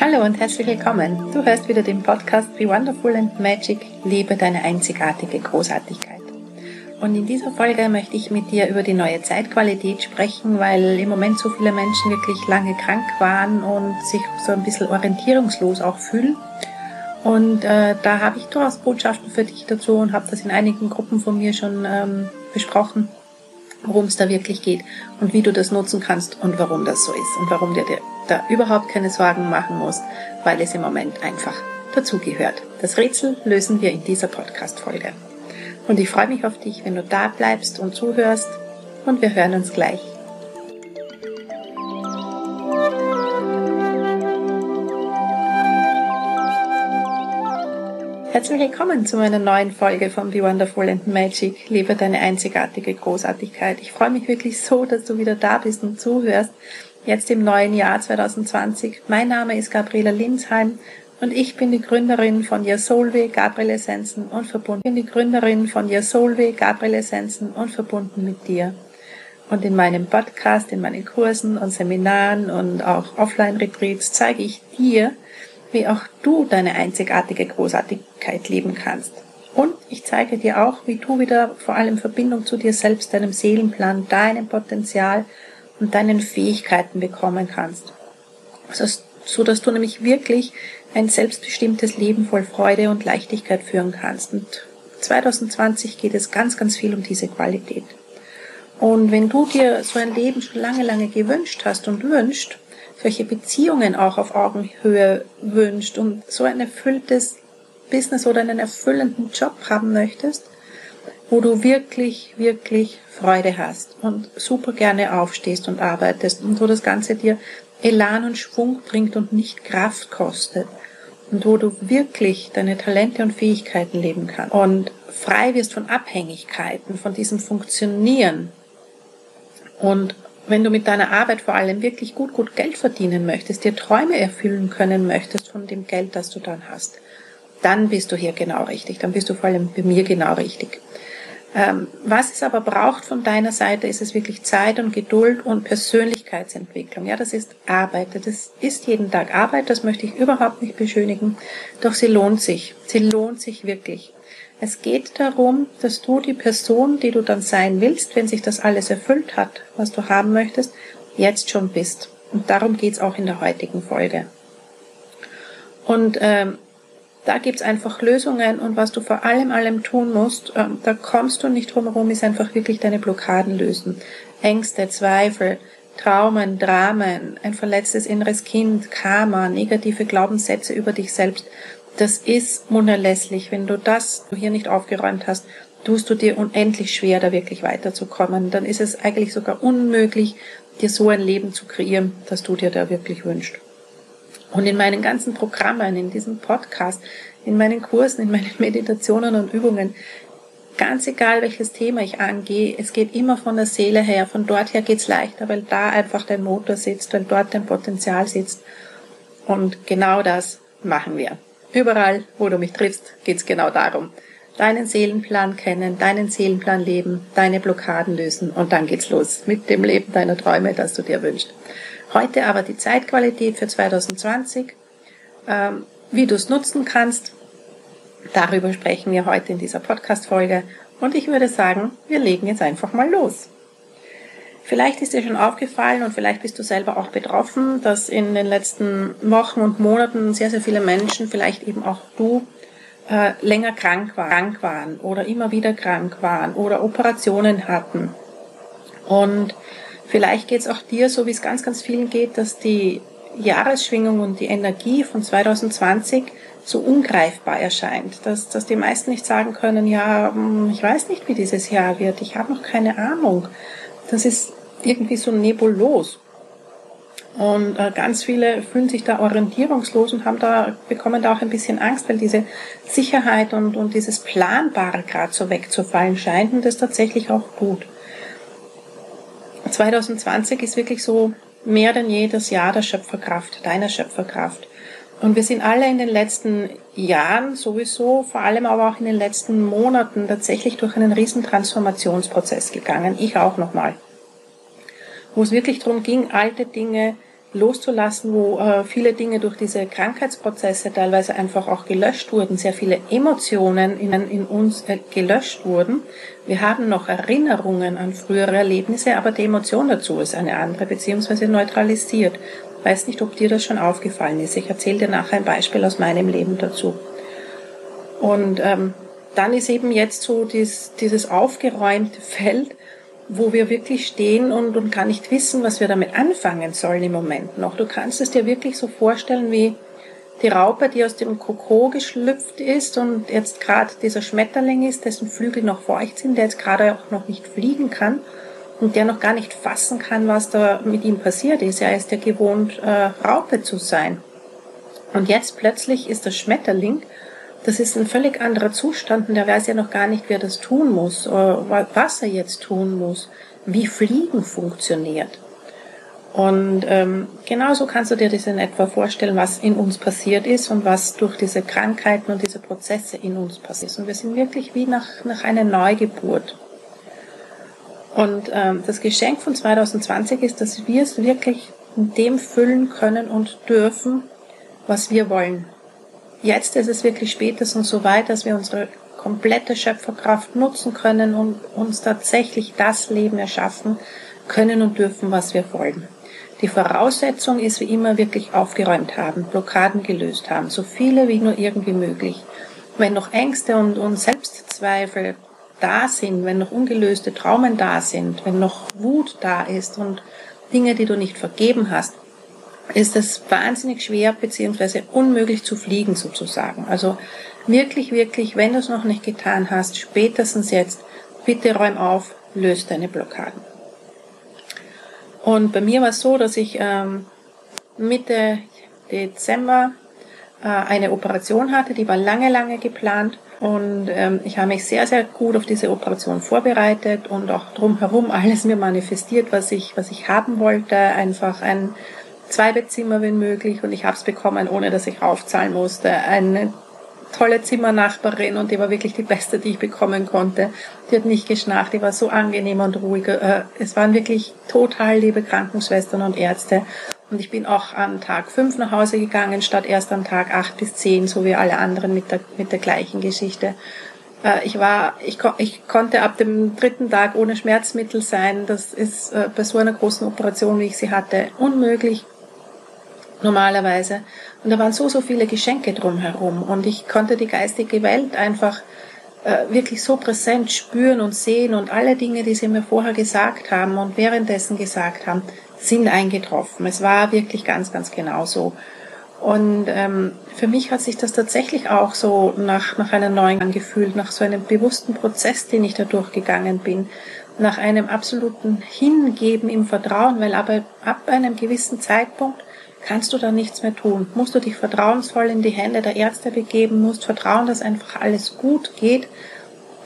Hallo und herzlich willkommen. Du hörst wieder den Podcast Be Wonderful and Magic, lebe deine einzigartige Großartigkeit. Und in dieser Folge möchte ich mit dir über die neue Zeitqualität sprechen, weil im Moment so viele Menschen wirklich lange krank waren und sich so ein bisschen orientierungslos auch fühlen. Und äh, da habe ich durchaus Botschaften für dich dazu und habe das in einigen Gruppen von mir schon ähm, besprochen, worum es da wirklich geht und wie du das nutzen kannst und warum das so ist und warum dir da überhaupt keine Sorgen machen musst, weil es im Moment einfach dazugehört. Das Rätsel lösen wir in dieser Podcast-Folge. Und ich freue mich auf dich, wenn du da bleibst und zuhörst und wir hören uns gleich. Herzlich willkommen zu meiner neuen Folge von Be Wonderful and Magic. Liebe deine einzigartige Großartigkeit. Ich freue mich wirklich so, dass du wieder da bist und zuhörst jetzt im neuen Jahr 2020. Mein Name ist Gabriela Linsheim und ich bin die Gründerin von Soulway Gabriel Essenzen und verbunden. Bin die Gründerin von Soulway Gabriel Essenzen und verbunden mit dir. Und in meinem Podcast, in meinen Kursen und Seminaren und auch Offline-Retreats zeige ich dir, wie auch du deine einzigartige Großartigkeit leben kannst. Und ich zeige dir auch, wie du wieder vor allem Verbindung zu dir selbst, deinem Seelenplan, deinem Potenzial und deinen Fähigkeiten bekommen kannst. Also, so dass du nämlich wirklich ein selbstbestimmtes Leben voll Freude und Leichtigkeit führen kannst. Und 2020 geht es ganz, ganz viel um diese Qualität. Und wenn du dir so ein Leben schon lange, lange gewünscht hast und wünscht, solche Beziehungen auch auf Augenhöhe wünscht und so ein erfülltes Business oder einen erfüllenden Job haben möchtest, wo du wirklich, wirklich Freude hast und super gerne aufstehst und arbeitest und wo das Ganze dir Elan und Schwung bringt und nicht Kraft kostet und wo du wirklich deine Talente und Fähigkeiten leben kannst und frei wirst von Abhängigkeiten, von diesem Funktionieren und wenn du mit deiner Arbeit vor allem wirklich gut, gut Geld verdienen möchtest, dir Träume erfüllen können möchtest von dem Geld, das du dann hast, dann bist du hier genau richtig. Dann bist du vor allem bei mir genau richtig. Ähm, was es aber braucht von deiner Seite, ist es wirklich Zeit und Geduld und Persönlichkeitsentwicklung. Ja, das ist Arbeit. Das ist jeden Tag Arbeit. Das möchte ich überhaupt nicht beschönigen. Doch sie lohnt sich. Sie lohnt sich wirklich. Es geht darum, dass du die Person, die du dann sein willst, wenn sich das alles erfüllt hat, was du haben möchtest, jetzt schon bist. Und darum geht's auch in der heutigen Folge. Und ähm, da gibt's einfach Lösungen und was du vor allem allem tun musst, ähm, da kommst du nicht drum herum, ist einfach wirklich deine Blockaden lösen. Ängste, Zweifel, Traumen, Dramen, ein verletztes inneres Kind, Karma, negative Glaubenssätze über dich selbst. Das ist unerlässlich. Wenn du das hier nicht aufgeräumt hast, tust du dir unendlich schwer, da wirklich weiterzukommen. Dann ist es eigentlich sogar unmöglich, dir so ein Leben zu kreieren, das du dir da wirklich wünschst. Und in meinen ganzen Programmen, in diesem Podcast, in meinen Kursen, in meinen Meditationen und Übungen, ganz egal welches Thema ich angehe, es geht immer von der Seele her. Von dort her geht's leichter, weil da einfach dein Motor sitzt, weil dort dein Potenzial sitzt. Und genau das machen wir. Überall, wo du mich triffst, geht's genau darum. Deinen Seelenplan kennen, deinen Seelenplan leben, deine Blockaden lösen und dann geht's los mit dem Leben deiner Träume, das du dir wünschst. Heute aber die Zeitqualität für 2020, ähm, wie du es nutzen kannst. Darüber sprechen wir heute in dieser Podcast-Folge. Und ich würde sagen, wir legen jetzt einfach mal los. Vielleicht ist dir schon aufgefallen und vielleicht bist du selber auch betroffen, dass in den letzten Wochen und Monaten sehr, sehr viele Menschen, vielleicht eben auch du, äh, länger krank, war, krank waren oder immer wieder krank waren oder Operationen hatten. Und Vielleicht geht es auch dir so, wie es ganz, ganz vielen geht, dass die Jahresschwingung und die Energie von 2020 so ungreifbar erscheint, dass, dass die meisten nicht sagen können, ja, hm, ich weiß nicht, wie dieses Jahr wird, ich habe noch keine Ahnung. Das ist irgendwie so nebulos. Und äh, ganz viele fühlen sich da orientierungslos und haben da, bekommen da auch ein bisschen Angst, weil diese Sicherheit und, und dieses Planbare gerade so wegzufallen scheint und das tatsächlich auch tut. 2020 ist wirklich so mehr denn je das Jahr der Schöpferkraft, deiner Schöpferkraft. Und wir sind alle in den letzten Jahren sowieso, vor allem aber auch in den letzten Monaten tatsächlich durch einen riesen Transformationsprozess gegangen. Ich auch nochmal. wo es wirklich darum ging, alte Dinge loszulassen, wo äh, viele Dinge durch diese Krankheitsprozesse teilweise einfach auch gelöscht wurden, sehr viele Emotionen in, in uns äh, gelöscht wurden. Wir haben noch Erinnerungen an frühere Erlebnisse, aber die Emotion dazu ist eine andere, beziehungsweise neutralisiert. Weiß nicht, ob dir das schon aufgefallen ist. Ich erzähle dir nachher ein Beispiel aus meinem Leben dazu. Und ähm, dann ist eben jetzt so dies, dieses aufgeräumte Feld, wo wir wirklich stehen und, und gar nicht wissen, was wir damit anfangen sollen im Moment noch. Du kannst es dir wirklich so vorstellen wie die Raupe, die aus dem Kokon geschlüpft ist und jetzt gerade dieser Schmetterling ist, dessen Flügel noch feucht sind, der jetzt gerade auch noch nicht fliegen kann und der noch gar nicht fassen kann, was da mit ihm passiert ist. Er ist ja gewohnt, äh, Raupe zu sein. Und jetzt plötzlich ist der Schmetterling das ist ein völlig anderer Zustand und der weiß ja noch gar nicht, wer das tun muss, äh, was er jetzt tun muss, wie Fliegen funktioniert. Und ähm, genauso kannst du dir das in etwa vorstellen, was in uns passiert ist und was durch diese Krankheiten und diese Prozesse in uns passiert. Und wir sind wirklich wie nach, nach einer Neugeburt. Und ähm, das Geschenk von 2020 ist, dass wir es wirklich in dem füllen können und dürfen, was wir wollen. Jetzt ist es wirklich spätestens so weit, dass wir unsere komplette Schöpferkraft nutzen können und uns tatsächlich das Leben erschaffen können und dürfen, was wir wollen. Die Voraussetzung ist wie immer wirklich aufgeräumt haben, Blockaden gelöst haben, so viele wie nur irgendwie möglich. Wenn noch Ängste und, und Selbstzweifel da sind, wenn noch ungelöste Traumen da sind, wenn noch Wut da ist und Dinge, die du nicht vergeben hast, ist es wahnsinnig schwer beziehungsweise unmöglich zu fliegen sozusagen. Also wirklich, wirklich, wenn du es noch nicht getan hast, spätestens jetzt, bitte räum auf, löst deine Blockaden. Und bei mir war es so, dass ich ähm, Mitte Dezember äh, eine Operation hatte, die war lange, lange geplant. Und ähm, ich habe mich sehr, sehr gut auf diese Operation vorbereitet und auch drumherum alles mir manifestiert, was ich, was ich haben wollte. Einfach ein zwei Bettzimmer, wenn möglich. Und ich habe es bekommen, ohne dass ich raufzahlen musste. Eine tolle Zimmernachbarin und die war wirklich die beste, die ich bekommen konnte. Die hat nicht geschnarcht, die war so angenehm und ruhig. Äh, es waren wirklich total liebe Krankenschwestern und Ärzte. Und ich bin auch an Tag fünf nach Hause gegangen, statt erst an Tag acht bis zehn, so wie alle anderen mit der, mit der gleichen Geschichte. Äh, ich war, ich, ich konnte ab dem dritten Tag ohne Schmerzmittel sein. Das ist äh, bei so einer großen Operation, wie ich sie hatte, unmöglich normalerweise. Und da waren so, so viele Geschenke drumherum und ich konnte die geistige Welt einfach äh, wirklich so präsent spüren und sehen und alle Dinge, die sie mir vorher gesagt haben und währenddessen gesagt haben, sind eingetroffen. Es war wirklich ganz, ganz genau so. Und ähm, für mich hat sich das tatsächlich auch so nach, nach einer neuen angefühlt, nach so einem bewussten Prozess, den ich da durchgegangen bin, nach einem absoluten Hingeben im Vertrauen, weil aber ab einem gewissen Zeitpunkt kannst du da nichts mehr tun. Musst du dich vertrauensvoll in die Hände der Ärzte begeben, musst vertrauen, dass einfach alles gut geht.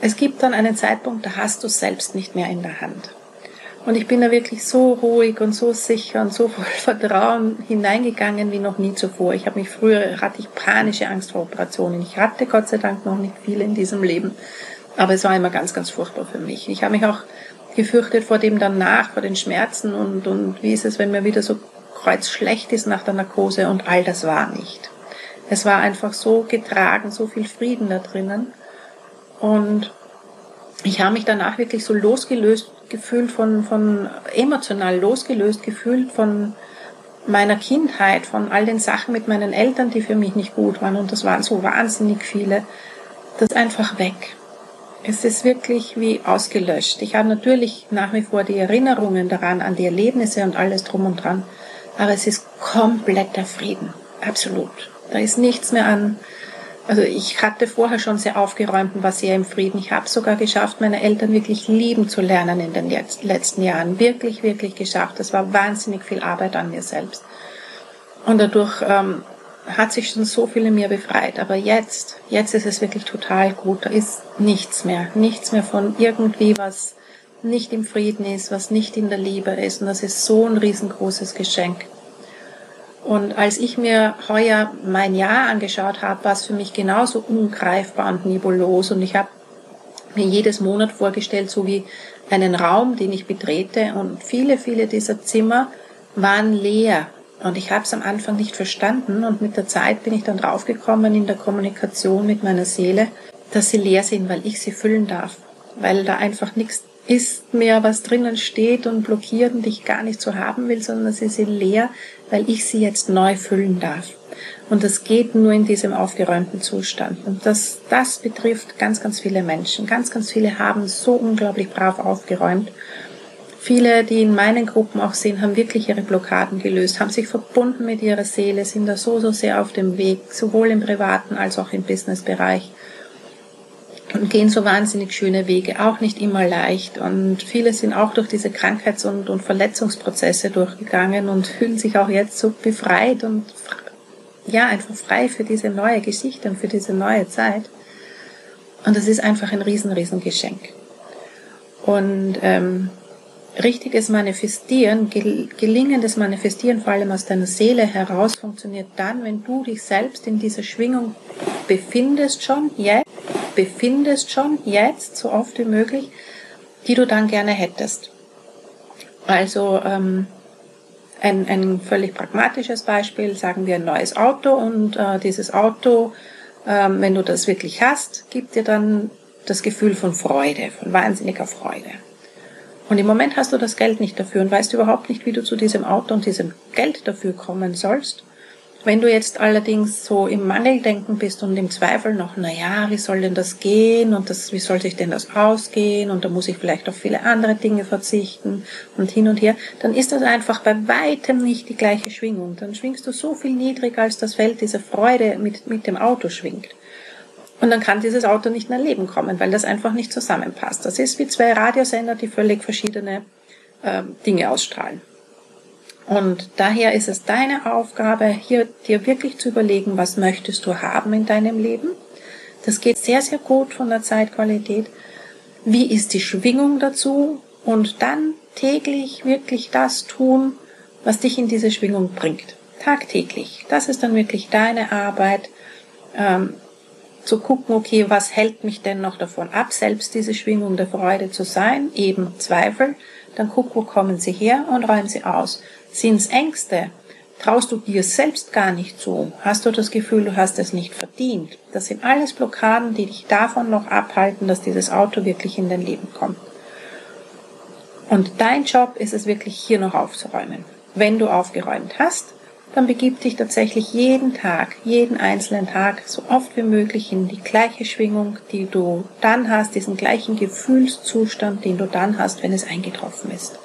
Es gibt dann einen Zeitpunkt, da hast du es selbst nicht mehr in der Hand. Und ich bin da wirklich so ruhig und so sicher und so voll Vertrauen hineingegangen wie noch nie zuvor. Ich habe mich früher, hatte ich panische Angst vor Operationen. Ich hatte Gott sei Dank noch nicht viele in diesem Leben. Aber es war immer ganz, ganz furchtbar für mich. Ich habe mich auch gefürchtet vor dem danach, vor den Schmerzen und, und wie ist es, wenn mir wieder so Kreuz schlecht ist nach der Narkose und all das war nicht. Es war einfach so getragen, so viel Frieden da drinnen. Und ich habe mich danach wirklich so losgelöst gefühlt von, von emotional losgelöst gefühlt von meiner Kindheit, von all den Sachen mit meinen Eltern, die für mich nicht gut waren. Und das waren so wahnsinnig viele. Das ist einfach weg. Es ist wirklich wie ausgelöscht. Ich habe natürlich nach wie vor die Erinnerungen daran, an die Erlebnisse und alles drum und dran aber es ist kompletter Frieden. Absolut. Da ist nichts mehr an. Also ich hatte vorher schon sehr aufgeräumt und war sehr im Frieden. Ich habe sogar geschafft, meine Eltern wirklich lieben zu lernen in den letzten Jahren. Wirklich, wirklich geschafft. Das war wahnsinnig viel Arbeit an mir selbst. Und dadurch ähm, hat sich schon so viel in mir befreit. Aber jetzt, jetzt ist es wirklich total gut. Da ist nichts mehr. Nichts mehr von irgendwie was nicht im Frieden ist, was nicht in der Liebe ist. Und das ist so ein riesengroßes Geschenk. Und als ich mir heuer mein Jahr angeschaut habe, war es für mich genauso ungreifbar und nebulos. Und ich habe mir jedes Monat vorgestellt, so wie einen Raum, den ich betrete und viele, viele dieser Zimmer waren leer. Und ich habe es am Anfang nicht verstanden und mit der Zeit bin ich dann draufgekommen in der Kommunikation mit meiner Seele, dass sie leer sind, weil ich sie füllen darf. Weil da einfach nichts ist mehr, was drinnen steht und blockiert und ich gar nicht so haben will, sondern sie sind leer, weil ich sie jetzt neu füllen darf. Und das geht nur in diesem aufgeräumten Zustand. Und das, das betrifft ganz, ganz viele Menschen. Ganz, ganz viele haben so unglaublich brav aufgeräumt. Viele, die in meinen Gruppen auch sind, haben wirklich ihre Blockaden gelöst, haben sich verbunden mit ihrer Seele, sind da so, so sehr auf dem Weg, sowohl im privaten als auch im Businessbereich. Und gehen so wahnsinnig schöne Wege, auch nicht immer leicht. Und viele sind auch durch diese Krankheits- und, und Verletzungsprozesse durchgegangen und fühlen sich auch jetzt so befreit und ja, einfach frei für diese neue Geschichte und für diese neue Zeit. Und das ist einfach ein riesen, riesen Geschenk. Und ähm, richtiges Manifestieren, gelingendes Manifestieren, vor allem aus deiner Seele heraus, funktioniert dann, wenn du dich selbst in dieser Schwingung befindest schon jetzt, befindest schon jetzt, so oft wie möglich, die du dann gerne hättest. Also ähm, ein, ein völlig pragmatisches Beispiel, sagen wir ein neues Auto und äh, dieses Auto, äh, wenn du das wirklich hast, gibt dir dann das Gefühl von Freude, von wahnsinniger Freude. Und im Moment hast du das Geld nicht dafür und weißt überhaupt nicht, wie du zu diesem Auto und diesem Geld dafür kommen sollst. Wenn du jetzt allerdings so im Mangeldenken bist und im Zweifel noch, na ja, wie soll denn das gehen und das, wie soll sich denn das ausgehen und da muss ich vielleicht auf viele andere Dinge verzichten und hin und her, dann ist das einfach bei weitem nicht die gleiche Schwingung. Dann schwingst du so viel niedriger, als das Feld dieser Freude mit, mit dem Auto schwingt. Und dann kann dieses Auto nicht mehr Leben kommen, weil das einfach nicht zusammenpasst. Das ist wie zwei Radiosender, die völlig verschiedene äh, Dinge ausstrahlen. Und daher ist es deine Aufgabe, hier dir wirklich zu überlegen, was möchtest du haben in deinem Leben. Das geht sehr, sehr gut von der Zeitqualität. Wie ist die Schwingung dazu? Und dann täglich wirklich das tun, was dich in diese Schwingung bringt. Tagtäglich. Das ist dann wirklich deine Arbeit, ähm, zu gucken, okay, was hält mich denn noch davon ab, selbst diese Schwingung der Freude zu sein? Eben Zweifel. Dann guck, wo kommen sie her und räum sie aus. Sind's Ängste? Traust du dir selbst gar nicht zu? Hast du das Gefühl, du hast es nicht verdient? Das sind alles Blockaden, die dich davon noch abhalten, dass dieses Auto wirklich in dein Leben kommt. Und dein Job ist es wirklich hier noch aufzuräumen. Wenn du aufgeräumt hast, dann begib dich tatsächlich jeden Tag, jeden einzelnen Tag, so oft wie möglich in die gleiche Schwingung, die du dann hast, diesen gleichen Gefühlszustand, den du dann hast, wenn es eingetroffen ist.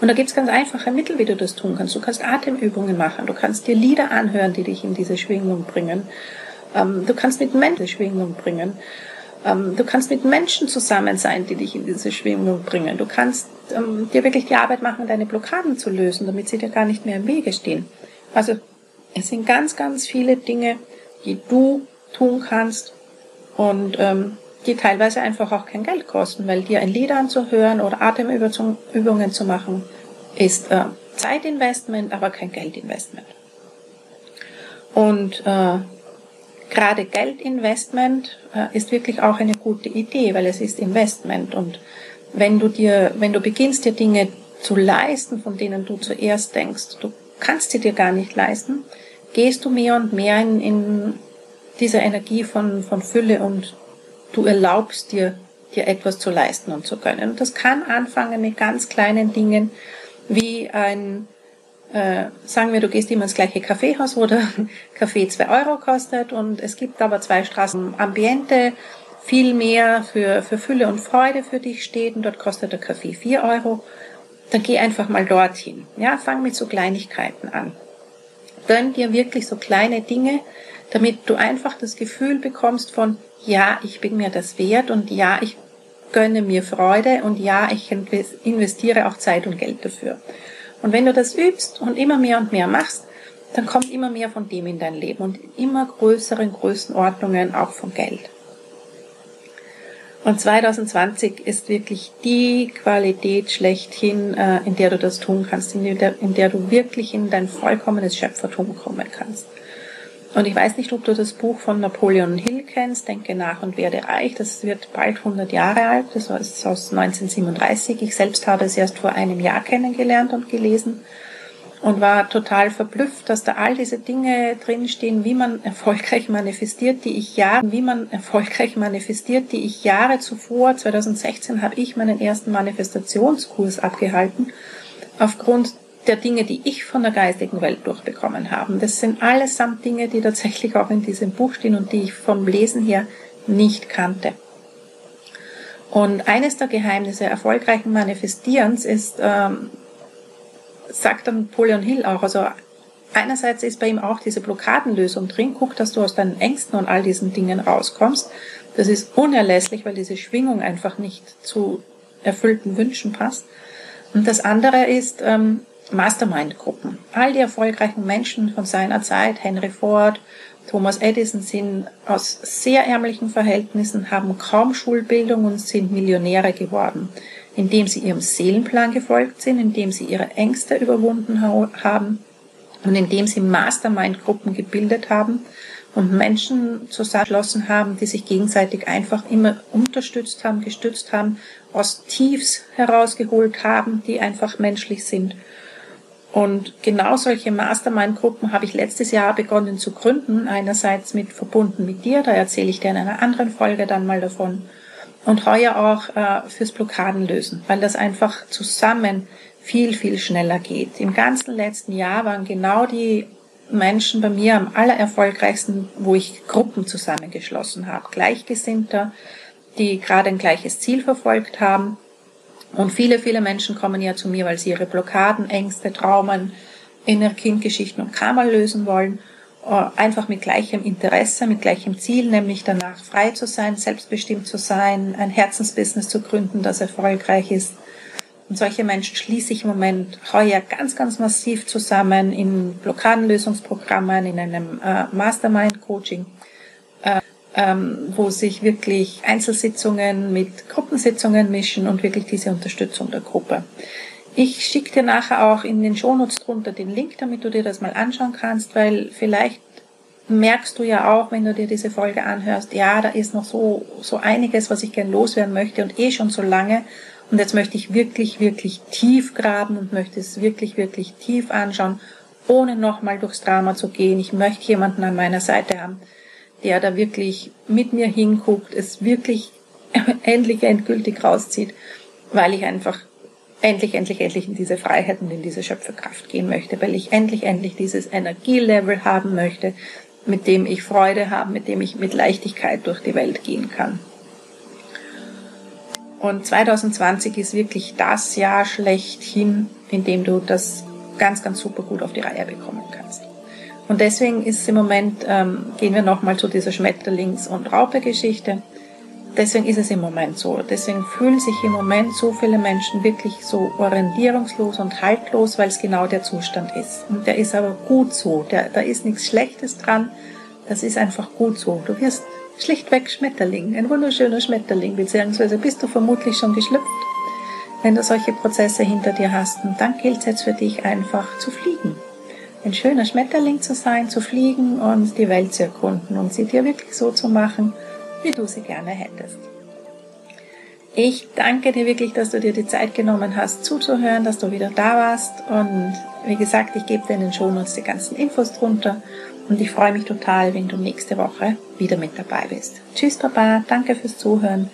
Und da gibt's ganz einfache Mittel, wie du das tun kannst. Du kannst Atemübungen machen, du kannst dir Lieder anhören, die dich in diese Schwingung bringen. Ähm, du kannst mit Menschen Schwingung bringen. Ähm, du kannst mit Menschen zusammen sein, die dich in diese Schwingung bringen. Du kannst ähm, dir wirklich die Arbeit machen, deine Blockaden zu lösen, damit sie dir gar nicht mehr im Wege stehen. Also es sind ganz, ganz viele Dinge, die du tun kannst und ähm, die teilweise einfach auch kein Geld kosten, weil dir ein Lied anzuhören oder Atemübungen zu machen, ist äh, Zeitinvestment, aber kein Geldinvestment. Und äh, gerade Geldinvestment äh, ist wirklich auch eine gute Idee, weil es ist Investment und wenn du dir, wenn du beginnst dir Dinge zu leisten, von denen du zuerst denkst, du kannst sie dir gar nicht leisten, gehst du mehr und mehr in, in dieser Energie von, von Fülle und du erlaubst dir, dir etwas zu leisten und zu gönnen. Und das kann anfangen mit ganz kleinen Dingen, wie ein, äh, sagen wir, du gehst immer ins gleiche Kaffeehaus, wo der Kaffee zwei Euro kostet und es gibt aber zwei Straßen Ambiente, viel mehr für, für Fülle und Freude für dich steht und dort kostet der Kaffee vier Euro. Dann geh einfach mal dorthin. Ja, fang mit so Kleinigkeiten an. Gönn dir wirklich so kleine Dinge, damit du einfach das Gefühl bekommst von, ja, ich bin mir das wert und ja, ich gönne mir Freude und ja, ich investiere auch Zeit und Geld dafür. Und wenn du das übst und immer mehr und mehr machst, dann kommt immer mehr von dem in dein Leben und immer größeren Größenordnungen auch von Geld. Und 2020 ist wirklich die Qualität schlechthin, äh, in der du das tun kannst, in der, in der du wirklich in dein vollkommenes Schöpfertum kommen kannst. Und ich weiß nicht, ob du das Buch von Napoleon Hill kennst, Denke nach und werde reich. Das wird bald 100 Jahre alt. Das ist aus 1937. Ich selbst habe es erst vor einem Jahr kennengelernt und gelesen und war total verblüfft, dass da all diese Dinge drinstehen, wie man erfolgreich manifestiert, die ich Jahre, wie man erfolgreich manifestiert, die ich Jahre zuvor, 2016 habe ich meinen ersten Manifestationskurs abgehalten, aufgrund der Dinge, die ich von der geistigen Welt durchbekommen habe. Das sind allesamt Dinge, die tatsächlich auch in diesem Buch stehen und die ich vom Lesen her nicht kannte. Und eines der Geheimnisse erfolgreichen Manifestierens ist, ähm, sagt dann Napoleon Hill auch. Also einerseits ist bei ihm auch diese Blockadenlösung drin. Guck, dass du aus deinen Ängsten und all diesen Dingen rauskommst. Das ist unerlässlich, weil diese Schwingung einfach nicht zu erfüllten Wünschen passt. Und das andere ist ähm, Mastermind-Gruppen. All die erfolgreichen Menschen von seiner Zeit, Henry Ford, Thomas Edison, sind aus sehr ärmlichen Verhältnissen, haben kaum Schulbildung und sind Millionäre geworden indem sie ihrem Seelenplan gefolgt sind, indem sie ihre Ängste überwunden haben und indem sie Mastermind-Gruppen gebildet haben und Menschen zusammengeschlossen haben, die sich gegenseitig einfach immer unterstützt haben, gestützt haben, aus Tiefs herausgeholt haben, die einfach menschlich sind. Und genau solche Mastermind-Gruppen habe ich letztes Jahr begonnen zu gründen. Einerseits mit verbunden mit dir, da erzähle ich dir in einer anderen Folge dann mal davon und heuer auch äh, fürs Blockadenlösen, weil das einfach zusammen viel, viel schneller geht. Im ganzen letzten Jahr waren genau die Menschen bei mir am allererfolgreichsten, wo ich Gruppen zusammengeschlossen habe. Gleichgesinnter, die gerade ein gleiches Ziel verfolgt haben. Und viele, viele Menschen kommen ja zu mir, weil sie ihre Blockaden, Ängste, Traumen, innere Kindgeschichten und Karma lösen wollen. Äh, einfach mit gleichem Interesse, mit gleichem Ziel, nämlich danach frei zu sein, selbstbestimmt zu sein, ein Herzensbusiness zu gründen, das erfolgreich ist. Und solche Menschen schließe ich im Moment heuer ganz, ganz massiv zusammen in Blockadenlösungsprogrammen, in einem äh, Mastermind-Coaching, ähm, wo sich wirklich Einzelsitzungen mit Gruppensitzungen mischen und wirklich diese Unterstützung der Gruppe. Ich schicke dir nachher auch in den Shownotes drunter den Link, damit du dir das mal anschauen kannst, weil vielleicht merkst du ja auch, wenn du dir diese Folge anhörst, ja, da ist noch so, so einiges, was ich gern loswerden möchte und eh schon so lange. Und jetzt möchte ich wirklich, wirklich tief graben und möchte es wirklich, wirklich tief anschauen, ohne nochmal durchs Drama zu gehen. Ich möchte jemanden an meiner Seite haben, der da wirklich mit mir hinguckt, es wirklich endlich endgültig rauszieht, weil ich einfach endlich, endlich, endlich in diese Freiheit und in diese Schöpferkraft gehen möchte, weil ich endlich, endlich dieses Energielevel haben möchte, mit dem ich Freude habe, mit dem ich mit Leichtigkeit durch die Welt gehen kann. Und 2020 ist wirklich das Jahr schlechthin, in dem du das ganz, ganz super gut auf die Reihe bekommen kannst. Und deswegen ist im Moment, ähm, gehen wir nochmal zu dieser Schmetterlings- und Raupe-Geschichte deswegen ist es im Moment so. Deswegen fühlen sich im Moment so viele Menschen wirklich so orientierungslos und haltlos, weil es genau der Zustand ist. Und der ist aber gut so. Der, da ist nichts Schlechtes dran. Das ist einfach gut so. Du wirst schlichtweg Schmetterling, ein wunderschöner Schmetterling, beziehungsweise bist du vermutlich schon geschlüpft, wenn du solche Prozesse hinter dir hast. Und dann gilt es jetzt für dich einfach zu fliegen. Ein schöner Schmetterling zu sein, zu fliegen und die Welt zu erkunden und sie dir wirklich so zu machen, wie du sie gerne hättest. Ich danke dir wirklich, dass du dir die Zeit genommen hast, zuzuhören, dass du wieder da warst. Und wie gesagt, ich gebe dir in den Shownotes die ganzen Infos drunter. Und ich freue mich total, wenn du nächste Woche wieder mit dabei bist. Tschüss, Papa. Danke fürs Zuhören.